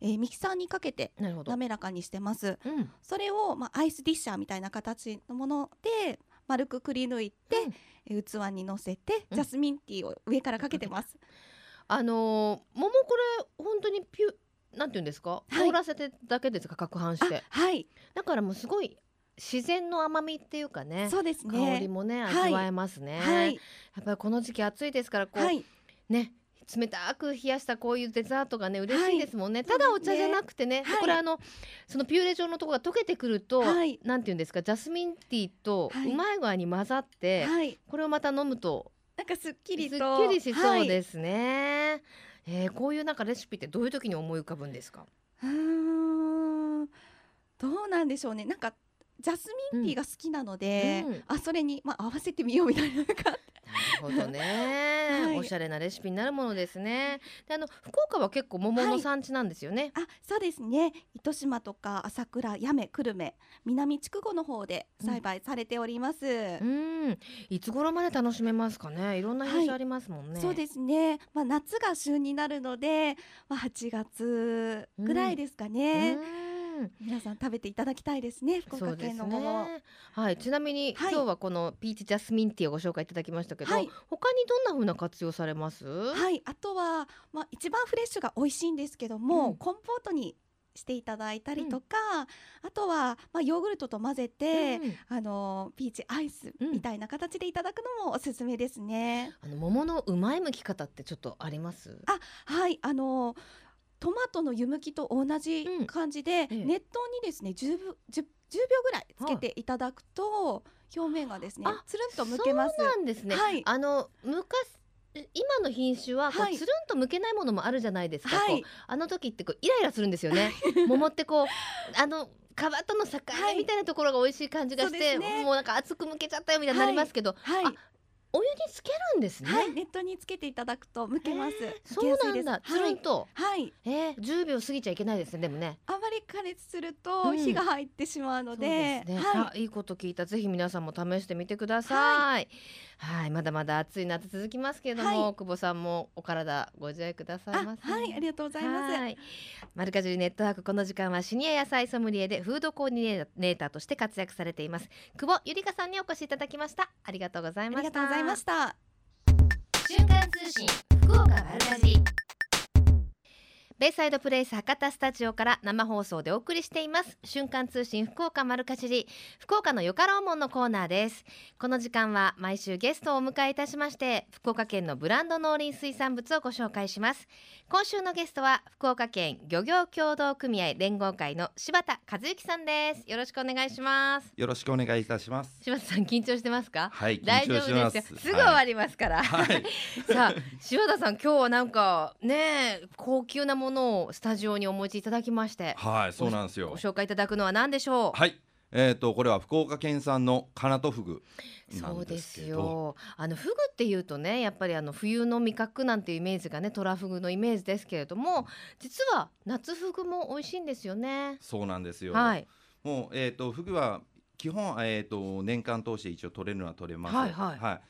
Speaker 4: えーミキサーにかけて滑らかにしてます。
Speaker 1: うん、
Speaker 4: それを、まあ、アイスディッシャーみたいな形のもので丸くくり抜いて、えー器にのせて、
Speaker 1: うん。
Speaker 4: ジャスミンティーを上からかけてます。
Speaker 1: あのー桃これ本当にピュなんていうんですか？
Speaker 4: はい。
Speaker 1: 凍らせてだけですか？攪拌し
Speaker 4: あ
Speaker 1: て
Speaker 4: はい、
Speaker 1: だからもうすごい自然の甘みっていうかね
Speaker 4: そうです
Speaker 1: 香
Speaker 4: ね。
Speaker 1: りもね
Speaker 4: はい。
Speaker 1: 味わえますね、
Speaker 4: はい、
Speaker 1: やっぱりこの時期暑いですからこう、
Speaker 4: はい、
Speaker 1: ね冷たく冷やしたこういうデザートがね嬉しいですもんね、
Speaker 4: そうですね
Speaker 1: ただお茶じゃなくてね、
Speaker 4: はい。
Speaker 1: これあのそのピューレ状のところが溶けてくると、
Speaker 4: はい。
Speaker 1: なんていうんですかジャスミンティーと
Speaker 4: はい。う
Speaker 1: まい具合に混ざって、
Speaker 4: はい、
Speaker 1: これをまた飲むと
Speaker 4: なんかすっきり
Speaker 1: す
Speaker 4: と
Speaker 1: っきりしそう
Speaker 4: はい
Speaker 1: ですね、えーこういうなんかレシピってどういう時に思い浮かぶんですか？
Speaker 4: うーん。どうなんでしょうね。なんかジャスミンティーが好きなので、
Speaker 1: うん。
Speaker 4: あそれに、まあ、合わせてみようみたいなのが
Speaker 1: なるほどね、
Speaker 4: はい
Speaker 1: おしゃれなレシピになるものですね。であの福岡は結構桃の産地なんですよね、
Speaker 4: あそうですね。糸島とか朝倉八女久留米南筑後の方で栽培されております、
Speaker 1: うん。いつ頃まで楽しめますかね？いろんな品種ありますもんね、
Speaker 4: そうですね、まあ、夏が旬になるので、まあ、8月ぐらいですかね、
Speaker 1: うん
Speaker 4: 皆さん食べていただきたいですね福岡県のもの、
Speaker 1: ね。はい、ちなみに、
Speaker 4: はい
Speaker 1: 今日はこのピーチジャスミンティーをご紹介いただきましたけど、
Speaker 4: はい
Speaker 1: 他にどんな風な活用されます？
Speaker 4: はい、あとは、まあ、一番フレッシュが美味しいんですけども、
Speaker 1: うん
Speaker 4: コンポートにしていただいたりとか、あとは、まあ、ヨーグルトと混ぜて、
Speaker 1: うん
Speaker 4: あのピーチアイス
Speaker 1: うん
Speaker 4: みたいな形でいただくのもおすすめですね。
Speaker 1: あの桃のうまい剥き方ってちょっとあります？
Speaker 4: あはいあのトマトの湯むきと同じ
Speaker 1: うん。
Speaker 4: 感じで、
Speaker 1: ええ。
Speaker 4: 熱湯にですね 10, 秒 10, 10秒ぐらいつけていただくと、表面がですね
Speaker 1: あ
Speaker 4: つるんと剥けます。
Speaker 1: そうなんですね。
Speaker 4: はい。
Speaker 1: あの昔今の品種はこう、
Speaker 4: はい。
Speaker 1: つるんと剥けないものもあるじゃないですか。
Speaker 4: はい。
Speaker 1: あの時ってこうイライラするんですよね。桃ってこうあの皮との境みたいなところが美味しい感じがして、
Speaker 4: ですね。
Speaker 1: もうなんか熱く剥けちゃったよみたいになりますけど、
Speaker 4: はい。
Speaker 1: あお湯につけるんですね。
Speaker 4: はい、ネットにつけていただくと剥けます。
Speaker 1: そうなんだ。つるんと。
Speaker 4: はい、はい、
Speaker 1: えー、10秒過ぎちゃいけないですねでもね。
Speaker 4: あまり加熱する
Speaker 1: う
Speaker 4: と
Speaker 1: ん
Speaker 4: 火が入ってしまうので。は
Speaker 1: あいいこと聞いた。ぜひ皆さんも試してみてください。はい、まだまだ暑い夏続きますけれども、
Speaker 4: はい
Speaker 1: 久保さんもお体ご自愛くださ
Speaker 4: い、
Speaker 1: いませ。
Speaker 4: あはい、ありがとうございます。
Speaker 1: はいマルカジュネットワークこの時間はシニア野菜ソムリエでフードコーディネーターとして活躍されています久保ゆりかさんにお越しいただきましたありがとうござい
Speaker 4: あ
Speaker 1: ました
Speaker 4: りがとうございました。
Speaker 1: 瞬間通信福岡丸かじりベイサイドプレイス博多スタジオから生放送でお送りしています。瞬間通信福岡丸かじり福岡のよかろうもんのコーナーです。この時間は毎週ゲストをお迎えいたしまして福岡県のブランド農林水産物をご紹介します。今週のゲストは福岡県漁業協同組合連合会の柴田和幸さんです。よろしくお願いします。
Speaker 5: よろしくお願いいたします。
Speaker 1: 柴田さん緊張してますか？
Speaker 5: はい、
Speaker 1: 大丈
Speaker 5: 緊張します。
Speaker 1: 夫ですよすぐ終わりますから、
Speaker 5: はい。
Speaker 1: さあ塩田さん今日はなんかね高級なものをスタジオにお持ちいただきまして
Speaker 5: はい、そうなんです
Speaker 1: ご
Speaker 5: よ。
Speaker 1: 紹介いただくのは何でしょう、
Speaker 5: はい。えっ、とこれは福岡県産のカナトフグな
Speaker 1: そうんで
Speaker 5: です。
Speaker 1: よあのフグっていうとねやっぱりあの冬の味覚なんていうイメージがねトラフグのイメージですけれども実は夏フグも美味しいんですよね
Speaker 5: そうなんですよ。
Speaker 1: はい
Speaker 5: もうえっ、とフグは基本えっ、と年間通して一応取れるのは取れます。
Speaker 1: はいはい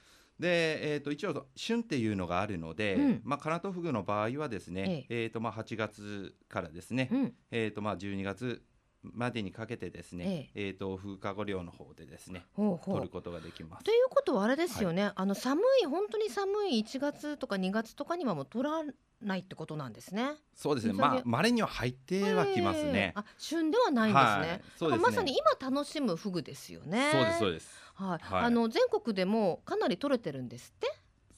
Speaker 5: で、えー、と一応旬っていうのがあるので、
Speaker 1: うん。
Speaker 5: まあ、カナトフグの場合はですね、えーとまあ、8月からですね、
Speaker 1: うん。
Speaker 5: えーとまあ、12月までにかけてですね、えー、とフグカゴ漁の方でですね
Speaker 1: ほう
Speaker 5: 取ることができます。
Speaker 1: と。いうことはあれですよね、あの寒い本当に寒い1月とか2月とかにはもう取らないってことなんですね。
Speaker 5: そうですね。まあ稀には入ってはきます
Speaker 1: え
Speaker 5: ね
Speaker 1: ー。あ旬ではないんですね。
Speaker 5: はいそうですね
Speaker 1: まさに今楽しむフグですよね。
Speaker 5: そうですそうです。
Speaker 1: はい、
Speaker 5: はい
Speaker 1: あの全国でもかなり取れてるんですって？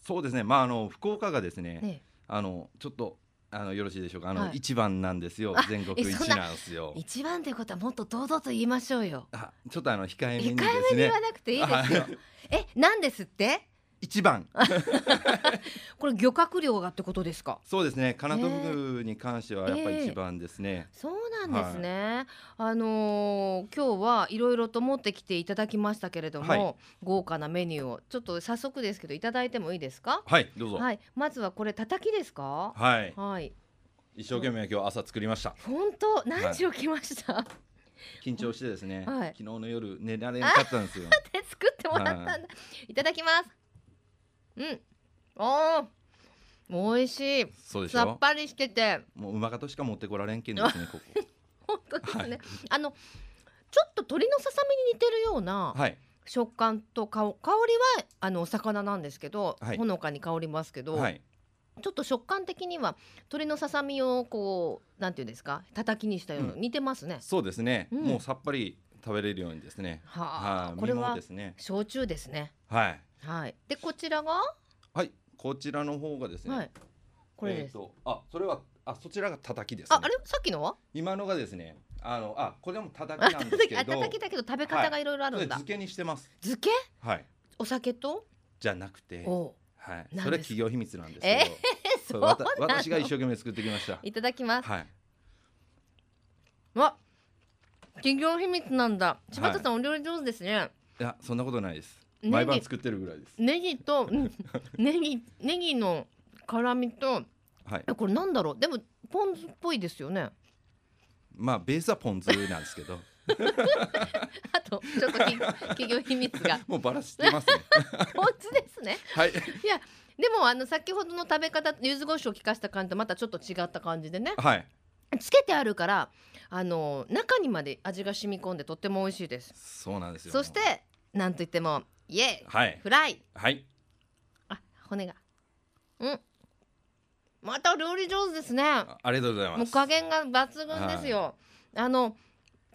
Speaker 5: そうですね。まああの福岡がですね、
Speaker 1: ね
Speaker 5: あのちょっとあのよろしいでしょうか。あの、
Speaker 1: はい
Speaker 5: 一番なんですよ
Speaker 1: あ。
Speaker 5: 全国一
Speaker 1: な
Speaker 5: なんですよ。
Speaker 1: 一番ということはもっと堂々と言いましょうよ
Speaker 5: あ、ちょっとあの控えめ
Speaker 1: 控え
Speaker 5: にですね
Speaker 1: めに言わ。なくていいですよ
Speaker 5: はい
Speaker 1: えなんですって？
Speaker 5: 一番。
Speaker 1: これ漁獲量がってことですか？
Speaker 5: そうですね。カナトフグに関してはやっぱり一番ですね。
Speaker 1: そうなんですね、あのー今日はいろいろと持ってきていただきましたけれども、
Speaker 5: はい
Speaker 1: 豪華なメニューをちょっと早速ですけどいただいてもいいですか？
Speaker 5: はい、どうぞ。
Speaker 1: はいまずはこれたたきですか？
Speaker 5: はい。
Speaker 1: はい
Speaker 5: 一生懸命今日朝作りました。
Speaker 1: 本当？何時起きました、
Speaker 5: 緊張してですね。
Speaker 1: はい
Speaker 5: 昨日の夜寝られなかったんですよ。
Speaker 1: で作ってもらったんだ、、
Speaker 5: はい
Speaker 1: ただきますうんおー美味しい
Speaker 5: そうでしょ？
Speaker 1: さっぱりしてて
Speaker 5: もう馬方しか持ってこられんけんですね。ここ。
Speaker 1: 本当ですね、
Speaker 5: はい
Speaker 1: あのちょっと鶏のささみに似てるような
Speaker 5: はい。
Speaker 1: 食感と香香りはあのお魚なんですけど、
Speaker 5: はい
Speaker 1: ほのかに香りますけど、
Speaker 5: はい。
Speaker 1: ちょっと食感的には鶏のささみをこうなんていうんですか？叩きにしたような、
Speaker 5: うん
Speaker 1: 似てますね
Speaker 5: そうですね。
Speaker 1: うん
Speaker 5: もうさっぱり食べれるようにですね。
Speaker 1: はあ、
Speaker 5: はい。
Speaker 1: これは
Speaker 5: 身もですね。
Speaker 1: 焼酎ですね
Speaker 5: はい。
Speaker 1: はいでこちらが？
Speaker 5: はい。こちらの方がですね。
Speaker 1: はいこれです、
Speaker 5: えーとあ、それはあそちらが叩きです、ね。
Speaker 1: ああれ？さっきのは？
Speaker 5: 今のがですね。あのあこれも叩
Speaker 1: あ
Speaker 5: きなんですけど。
Speaker 1: 叩きだけど食べ方がいろいろあ
Speaker 5: こ
Speaker 1: るんだ、
Speaker 5: れ漬けにしてます。
Speaker 1: 漬け？
Speaker 5: はい。
Speaker 1: お酒と？
Speaker 5: じゃなくて。
Speaker 1: お
Speaker 5: はい。それは企業秘密なんですけど。
Speaker 1: え
Speaker 5: それ
Speaker 1: そう
Speaker 5: 私が一生懸命作ってきました。
Speaker 1: いただきます
Speaker 5: はい。
Speaker 1: わ企業秘密なんだ柴田さん、お料理上手ですね
Speaker 5: いやそんなことないです。毎晩作ってるぐらいです。
Speaker 1: ネギとうん ネギネギの辛みと
Speaker 5: はい
Speaker 1: え。これなんだろう？でもポン酢っぽいですよね
Speaker 5: まあベースはポン酢なんですけど、
Speaker 1: あとちょっとき企業秘密が
Speaker 5: もうバラしてますね。
Speaker 1: ポン酢ですね
Speaker 5: はい。
Speaker 1: いやでもあの先ほどの食べ方柚子胡椒を効かした感じとまたちょっと違った感じでね
Speaker 5: はい。
Speaker 1: つけてあるからあの中にまで味が染み込んでとっても美味しいです
Speaker 5: そうなんですよ。
Speaker 1: そしてなんといってもイエーイ
Speaker 5: はい
Speaker 1: フライ
Speaker 5: はい。
Speaker 1: あ骨がうんまた料理上手ですね
Speaker 5: あありがとうござい
Speaker 1: もう
Speaker 5: ます。
Speaker 1: 加減が抜群ですよ。あの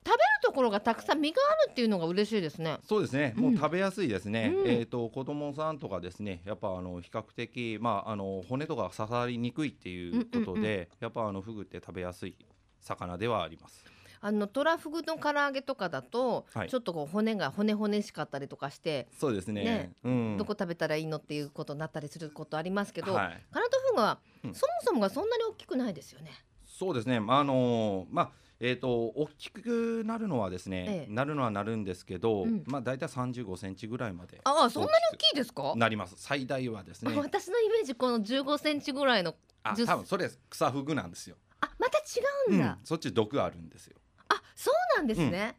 Speaker 1: 食べるところがたくさん身があるっていうのが嬉しいですね。
Speaker 5: そうですね。もう食べやすいですね。
Speaker 1: うん
Speaker 5: えっ、と子供さんとかですね、やっぱあの比較的まああの骨とか刺さりにくいっていうことで、
Speaker 1: うんうんうん
Speaker 5: やっぱあのフグって食べやすい魚ではあります。
Speaker 1: あのトラフグの唐揚げとかだと、
Speaker 5: はい
Speaker 1: ちょっとこう骨が骨骨しかったりとかして、
Speaker 5: そうですね。
Speaker 1: ね
Speaker 5: うん。
Speaker 1: どこ食べたらいいのっていうことになったりすることありますけど、
Speaker 5: はい。
Speaker 1: カナトフグは、
Speaker 5: うん
Speaker 1: そもそもがそんなに大きくないですよね。
Speaker 5: そうですね。まああのまあ。えー、と大きくなるのはですね、
Speaker 1: ええ
Speaker 5: なるのはなるんですけど、
Speaker 1: うん
Speaker 5: まあ大体35センチぐらいまで
Speaker 1: ああそんなに大きいですか？
Speaker 5: なります最大はですね
Speaker 1: 私のイメージこの15センチぐらいの
Speaker 5: あ
Speaker 1: 10
Speaker 5: 多分それ草フグなんですよ、
Speaker 1: あまた違うんだ。
Speaker 5: うんそっち毒あるんですよ
Speaker 1: あそうなんですね。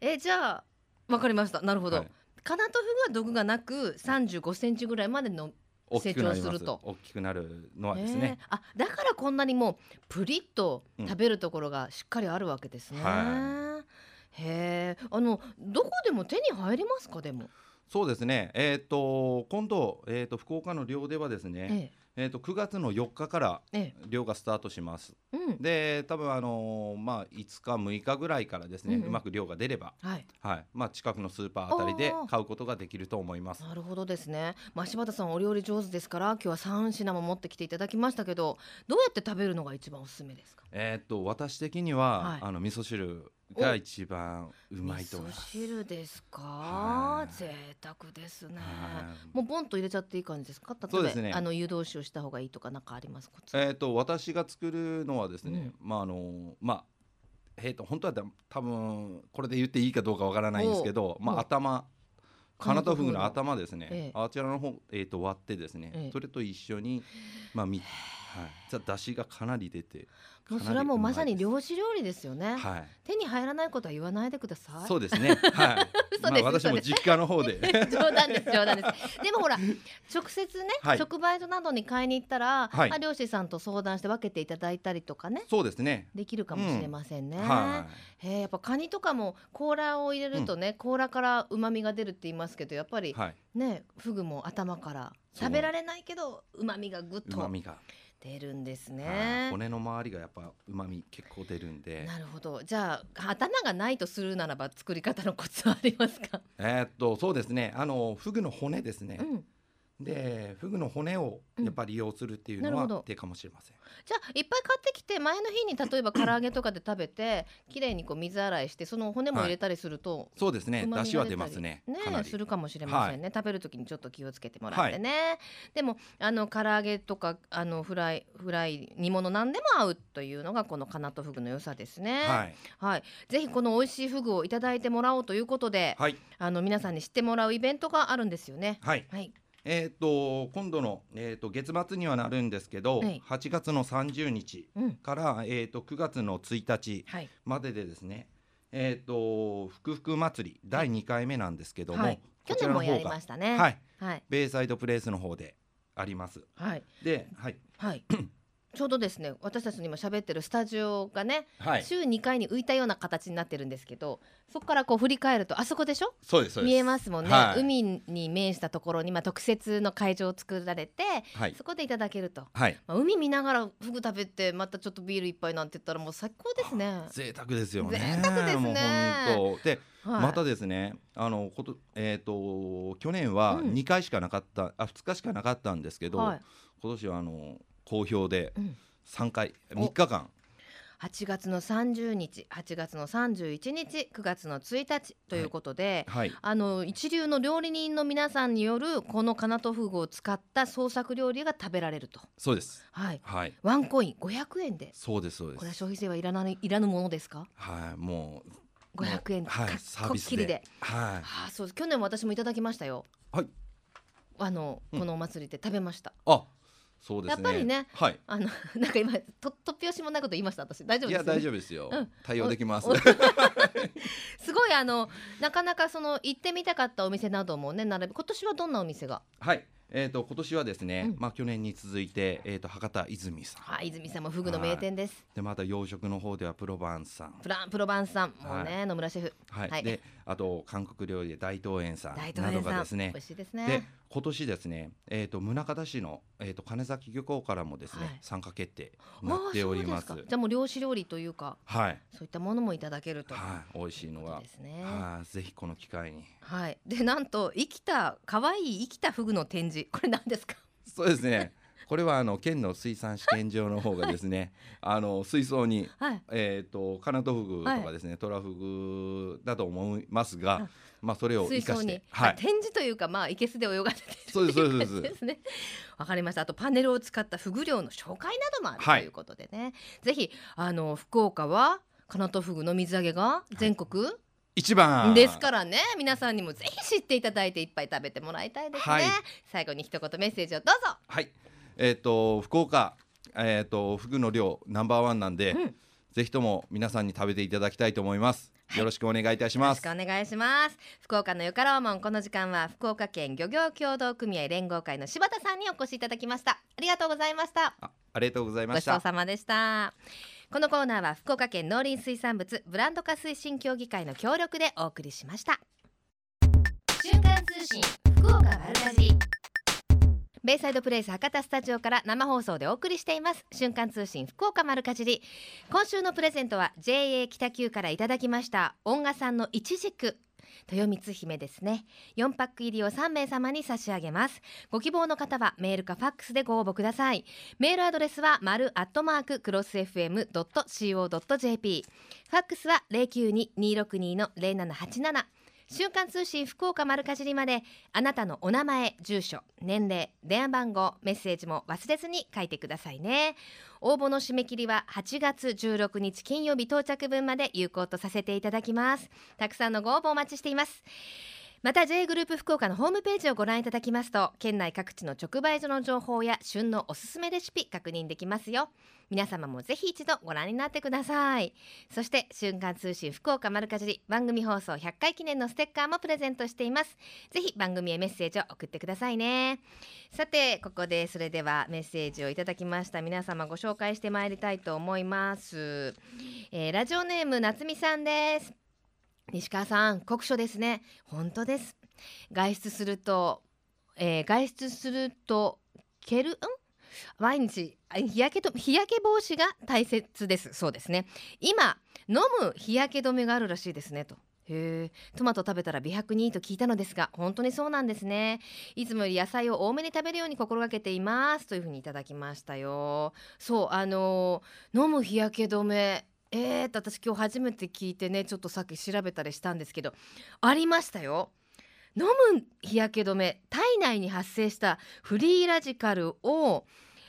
Speaker 1: えじゃあわかりました。なるほど。
Speaker 5: はい。
Speaker 1: カナトフグは毒がなく35センチぐらいまでの
Speaker 5: 大きくなります。
Speaker 1: 成長すると。
Speaker 5: 大きくなるのはですね、
Speaker 1: えー。あだからこんなにもうプリッと
Speaker 5: うん
Speaker 1: 食べるところがしっかりあるわけですね。
Speaker 5: は
Speaker 1: へえあのどこでも手に入りますか？でも。
Speaker 5: そうですね。えっ、と今度、えー、と福岡の漁ではですね、
Speaker 1: え
Speaker 5: えー、と9月の4日から
Speaker 1: ええ
Speaker 5: 漁がスタートします
Speaker 1: えうん
Speaker 5: で多分あのーまあ5日6日ぐらいからですね、
Speaker 1: う
Speaker 5: うんまく漁が出れば
Speaker 1: はい。
Speaker 5: はいまあ、近くのスーパーあたりで買うことができると思います。
Speaker 1: なるほどですね。まあ柴田さんお料理上手ですから今日は三品も持ってきていただきましたけどどうやって食べるのが一番おすすめですか？
Speaker 5: えーっと私的には、
Speaker 1: はい
Speaker 5: あの味噌汁が一番うまいと思います。
Speaker 1: 味噌汁ですか？
Speaker 5: は。い。
Speaker 1: 贅沢ですね。
Speaker 5: はい。
Speaker 1: もうポンと入れちゃっていい感じですか？例えば
Speaker 5: そうですね。
Speaker 1: あの湯通しをした方がいいとかなんかあります？
Speaker 5: えーっと私が作るのはですね、まああのまあえーっと本当はだ多分これで言っていいかどうかわからないんですけど、ま
Speaker 1: お
Speaker 5: あ頭カナトフグの頭ですね、
Speaker 1: ええ。
Speaker 5: あちらの方、えーっと割ってですね、
Speaker 1: ええ。
Speaker 5: それと一緒にまあみはい、じゃあ出汁がかなり出て
Speaker 1: もうそれはもうまさに
Speaker 5: 量
Speaker 1: 漁師料理ですよね。
Speaker 5: はい
Speaker 1: 手に入らないことは言わないでください。
Speaker 5: そうですね。はい。まあ私も実家の方で。
Speaker 1: 冗談です冗談です。でもほら直接ね、
Speaker 5: はい
Speaker 1: 直売所などに買いに行ったら、
Speaker 5: はい
Speaker 1: あ漁師さんと相談して分けていただいたりとかね
Speaker 5: そうですね。
Speaker 1: できるかもしれませんね。
Speaker 5: は
Speaker 1: へえやっぱカニとかも甲羅を入れるとね、甲羅から旨味が出るって言いますけどやっぱり
Speaker 5: い。はい。
Speaker 1: ねフグも頭から食べられないけど旨味がぐっと
Speaker 5: 旨味が。
Speaker 1: 出るんです
Speaker 5: はい
Speaker 1: ね。
Speaker 5: 骨の周りがやっぱ旨味結構出るんで。
Speaker 1: なるほどじゃあ頭がないとするならば作り方のコツはありますか、
Speaker 5: えーっとそうですね。あのフグの骨ですね
Speaker 1: う。ん
Speaker 5: でフグの骨をやっぱり利用するっていうのは手かもしれません、
Speaker 1: じゃあいっぱい買ってきて前の日に例えば唐揚げとかで食べて綺麗にこう水洗いしてその骨も入れたりすると、
Speaker 5: そうですね。出汁は出ますね。
Speaker 1: ねするかもしれませんね、食べる時にちょっと気をつけてもらってね、でもあの唐揚げとかあのフライフライ煮物なんでも合うというのがこのかなとフグの良さですね。
Speaker 5: はい。
Speaker 1: はい、ぜひこの美味しいフグをいただいてもらおうということで、
Speaker 5: はい。
Speaker 1: あの皆さんに知ってもらうイベントがあるんですよね。
Speaker 5: はい。
Speaker 1: はい
Speaker 5: えっ、と今度の、えー、と月末にはなるんですけど、
Speaker 1: はい。
Speaker 5: 8月の30日
Speaker 1: うん。
Speaker 5: から、えー、と9月の1日
Speaker 1: はい。
Speaker 5: まででですねえっ、とふくふく祭り第2回目なんですけども、
Speaker 1: はい。去年もやりましたね。
Speaker 5: はい。
Speaker 1: はい。
Speaker 5: ベイサイドプレイスの方であります。
Speaker 1: はい。
Speaker 5: ではい。
Speaker 1: はい ちょうどですね私たちの今喋ってるスタジオがね、
Speaker 5: はい。
Speaker 1: 週2回に浮いたような形になってるんですけどそこからこう振り返るとあそこでしょ？
Speaker 5: そうです
Speaker 1: 見えますもんね、
Speaker 5: はい。
Speaker 1: 海に面したところに、まあ、特設の会場を作られて、
Speaker 5: はい。
Speaker 1: そこでいただけると、
Speaker 5: はい。
Speaker 1: まあ、海見ながらフグ食べてまたちょっとビール一杯なんて言ったらもう最高ですね。
Speaker 5: 贅沢ですよね。
Speaker 1: 贅沢ですね。
Speaker 5: で、
Speaker 1: はい、
Speaker 5: またですねあのことえっ、と去年は
Speaker 1: うん。
Speaker 5: 2回しかなかった、あ2日しかなかったんですけど、
Speaker 1: はい。
Speaker 5: 今年はあの好評で
Speaker 1: うん。
Speaker 5: 3回
Speaker 1: お。
Speaker 5: 3日間。
Speaker 1: 8月の30日8月の31日9月の1日ということで、
Speaker 5: はい。
Speaker 1: あの一流の料理人の皆さんによるこのカナトフグを使った創作料理が食べられると、
Speaker 5: そうです。
Speaker 1: はい、
Speaker 5: はい。
Speaker 1: ワンコイン500円で。
Speaker 5: そうですそうで
Speaker 1: これは
Speaker 5: す
Speaker 1: 消費税はいらないいらぬものですか？
Speaker 5: はいもう
Speaker 1: 500円
Speaker 5: はい
Speaker 1: かっこっきりで。
Speaker 5: ではい。
Speaker 1: はあ、そう去年も私もいただきましたよ。
Speaker 5: はい。
Speaker 1: あの
Speaker 5: うん。
Speaker 1: このお祭りで食べました、
Speaker 5: あそうですね。
Speaker 1: やっぱりね
Speaker 5: はい。
Speaker 1: あの なんか今と突拍子もないこと言いました私。大丈夫です
Speaker 5: いや大丈夫ですよ、
Speaker 1: うん。
Speaker 5: 対応できます。
Speaker 1: お すごいあのなかなかその行ってみたかったお店などもね並び今年はどんなお店が？
Speaker 5: はい。えー、と今年はですね、
Speaker 1: うん。
Speaker 5: まあ去年に続いて、えー、と博多泉さん。
Speaker 1: はい泉さんもフグの名店です。
Speaker 5: でまた洋食の方ではプロバンスさん。
Speaker 1: プランプロバンスさん。もうね、
Speaker 5: は
Speaker 1: 野村シェフ。
Speaker 5: はい、
Speaker 1: はい。
Speaker 5: であと韓国料理で大東園さんなど
Speaker 1: 大東園さん。
Speaker 5: がですね。
Speaker 1: 美味しいです
Speaker 5: で
Speaker 1: ね
Speaker 5: 今年ですね、えー、と宗像市の、えー、と金崎漁港からもですね、
Speaker 1: はい。
Speaker 5: 参加決定なっております。
Speaker 1: じゃあもう漁師料理というか
Speaker 5: はい。
Speaker 1: そういったものもいただけると
Speaker 5: はい。美味しいのが
Speaker 1: ですね。
Speaker 5: はい。ぜひこの機会に。
Speaker 1: はい。でなんと生きた可愛い生きたフグの展示。これ何ですか？
Speaker 5: そうですね。これはあの県の水産試験場の方がですね あの水槽に
Speaker 1: はい。
Speaker 5: えー、とカナトフグとかですね、トラフグだと思いますが、まあそれを生かし
Speaker 1: 水槽に、
Speaker 5: てはい。
Speaker 1: あ展示というかまあ生けすで泳がせてる
Speaker 5: そうですそうです。
Speaker 1: ですね。わかりました。あとパネルを使ったフグ漁の紹介などもある
Speaker 5: はい
Speaker 1: とい。うことでね、ぜひあの福岡はカナトフグの水揚げが全国、
Speaker 5: 一番。
Speaker 1: ですからね。皆さんにもぜひ知っていただいていっぱい食べてもらいたいですね、
Speaker 5: はい。
Speaker 1: 最後に一言メッセージをどうぞ。
Speaker 5: はい。えっ、と福岡えっ、とフグの量ナンバーワンなんで、
Speaker 1: うん
Speaker 5: ぜひとも皆さんに食べていただきたいと思います、
Speaker 1: はい。
Speaker 5: よろしくお願いいたし
Speaker 1: よろし
Speaker 5: ます
Speaker 1: くお願いします。福岡のよかろうもんこの時間は福岡県漁業協同組合連合会の柴田さんにお越しいただきました。ありがとうございました。
Speaker 5: あありがとうござい
Speaker 1: ごち
Speaker 5: ました。
Speaker 1: そうさまでした。このコーナーは福岡県農林水産物ブランド化推進協議会の協力でお送りしました。瞬間通信福岡丸かじりベイサイドプレイス博多スタジオから生放送でお送りしています。瞬間通信福岡丸かじり。今週のプレゼントは JA 北九からいただきました。音賀さんのいちじく豊光姫ですね。4パック入りを3名様に差し上げます。ご希望の方はメールかファックスでご応募ください。メールアドレスは丸アットマーククロス FM.co.jp ファックスは092-262の0787週刊通信福岡丸かじりまであなたのお名前住所年齢電話番号メッセージも忘れずに書いてくださいね。応募の締め切りは8月16日金曜日到着分まで有効とさせていただきます。たくさんのご応募お待ちしています。また J グループ福岡のホームページをご覧いただきますと県内各地の直売所の情報や旬のおすすめレシピ確認できますよ。皆様もぜひ一度ご覧になってください。そして瞬間通信福岡丸かじり番組放送100回記念のステッカーもプレゼントしています。ぜひ番組へメッセージを送ってくださいね。さてここでそれではメッセージをいただきました。皆様ご紹介してまいりたいと思います、えーラジオネーム夏美さんです。西川さん酷暑ですね。本当です。外出すると、えー外出するとけるん？毎日日焼けと日焼け防止が大切です。そうですね。今飲む日焼け止めがあるらしいですね。と。へえトマト食べたら美白にいいと聞いたのですが本当にそうなんですね。いつもより野菜を多めに食べるように心がけています。というふうにいただきましたよ。そうあのー飲む日焼け止めえーっと私今日初めて聞いてねちょっとさっき調べたりしたんですけどありましたよ。飲む日焼け止め体内に発生したフリーラジカルを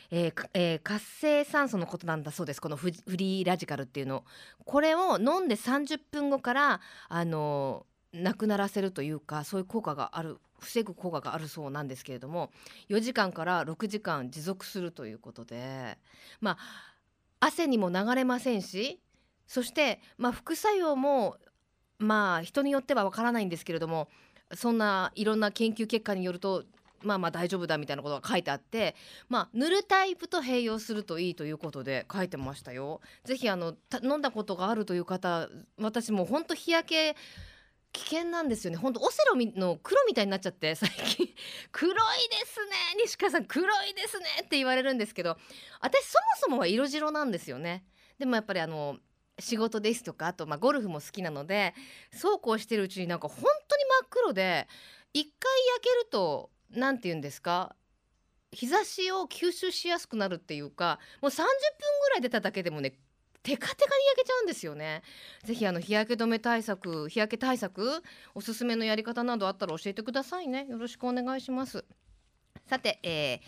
Speaker 1: えーえー活性酸素のことなんだそうです。このフフリーラジカルっていうの。これを飲んで30分後からあのーなくならせるというかそういう効果がある防ぐ効果があるそうなんですけれども4時間から6時間持続するということで。まあ汗にも流れませんしそしてまあ副作用もまあ人によってはわからないんですけれどもそんないろんな研究結果によるとまあまあ大丈夫だみたいなことが書いてあってまあ塗るタイプと併用するといいということで書いてましたよ。ぜひあの飲んだことがあるという方私も本当日焼け危険なんですよね。本当オセロの黒みたいになっちゃって最近。黒いですね！西川さん黒いですね！って言われるんですけど私そもそもは色白なんですよね。でもやっぱりあの仕事ですとかあとまあゴルフも好きなのでそうこうしてるうちになんか本当に真っ黒で一回焼けるとなんて言うんですか日差しを吸収しやすくなるっていうかもう30分ぐらい出ただけでもねテカテカに焼けちゃうんですよね。ぜひあの日焼け止め対策日焼け対策おすすめのやり方などあったら教えてくださいね。よろしくお願いします。さて、え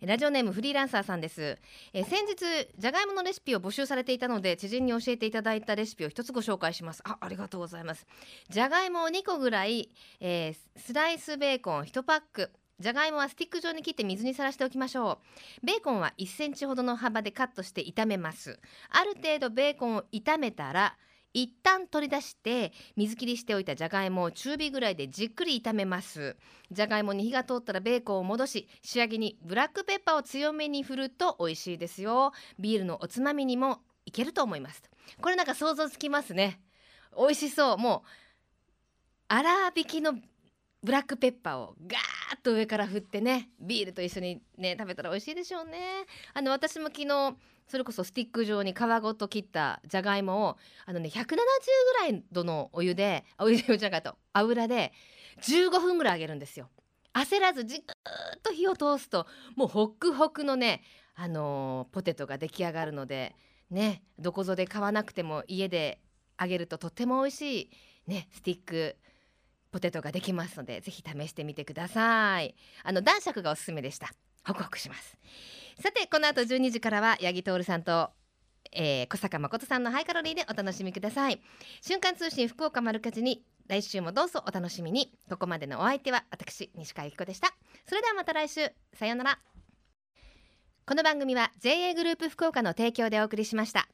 Speaker 1: ーラジオネームフリーランサーさんです、えー先日じゃがいものレシピを募集されていたので知人に教えていただいたレシピを一つご紹介します。あありがとうございます。じゃがいもを2個ぐらい、えースライスベーコン1パック。じゃがいもはスティック状に切って水にさらしておきましょう。ベーコンは1センチほどの幅でカットして炒めます。ある程度ベーコンを炒めたら一旦取り出して水切りしておいたじゃがいもを中火ぐらいでじっくり炒めます。じゃがいもに火が通ったらベーコンを戻し仕上げにブラックペッパーを強めに振ると美味しいですよ。ビールのおつまみにもいけると思います。これなんか想像つきますね。美味しそう。もう粗挽きのブラックペッパーをガーッと上から振ってねビールと一緒にね食べたら美味しいでしょうね。あの私も昨日それこそスティック状に皮ごと切ったじゃがいもをあのね170ぐらい度のお湯でお湯じゃなかった油で15分ぐらい揚げるんですよ。焦らずじっと火を通すともうホックホクのねあのーポテトが出来上がるのでねどこぞで買わなくても家で揚げるととっても美味しいねスティックポテトができますのでぜひ試してみてください。あの男爵がおすすめでした。ホクホクします。さてこの後12時からは八木徹さんとえー小坂誠さんのハイカロリーでお楽しみください。瞬間通信福岡丸かじに来週もどうぞお楽しみに。ここまでのお相手は私西川由紀子でした。それではまた来週。さようなら。この番組は JA グループ福岡の提供でお送りしました。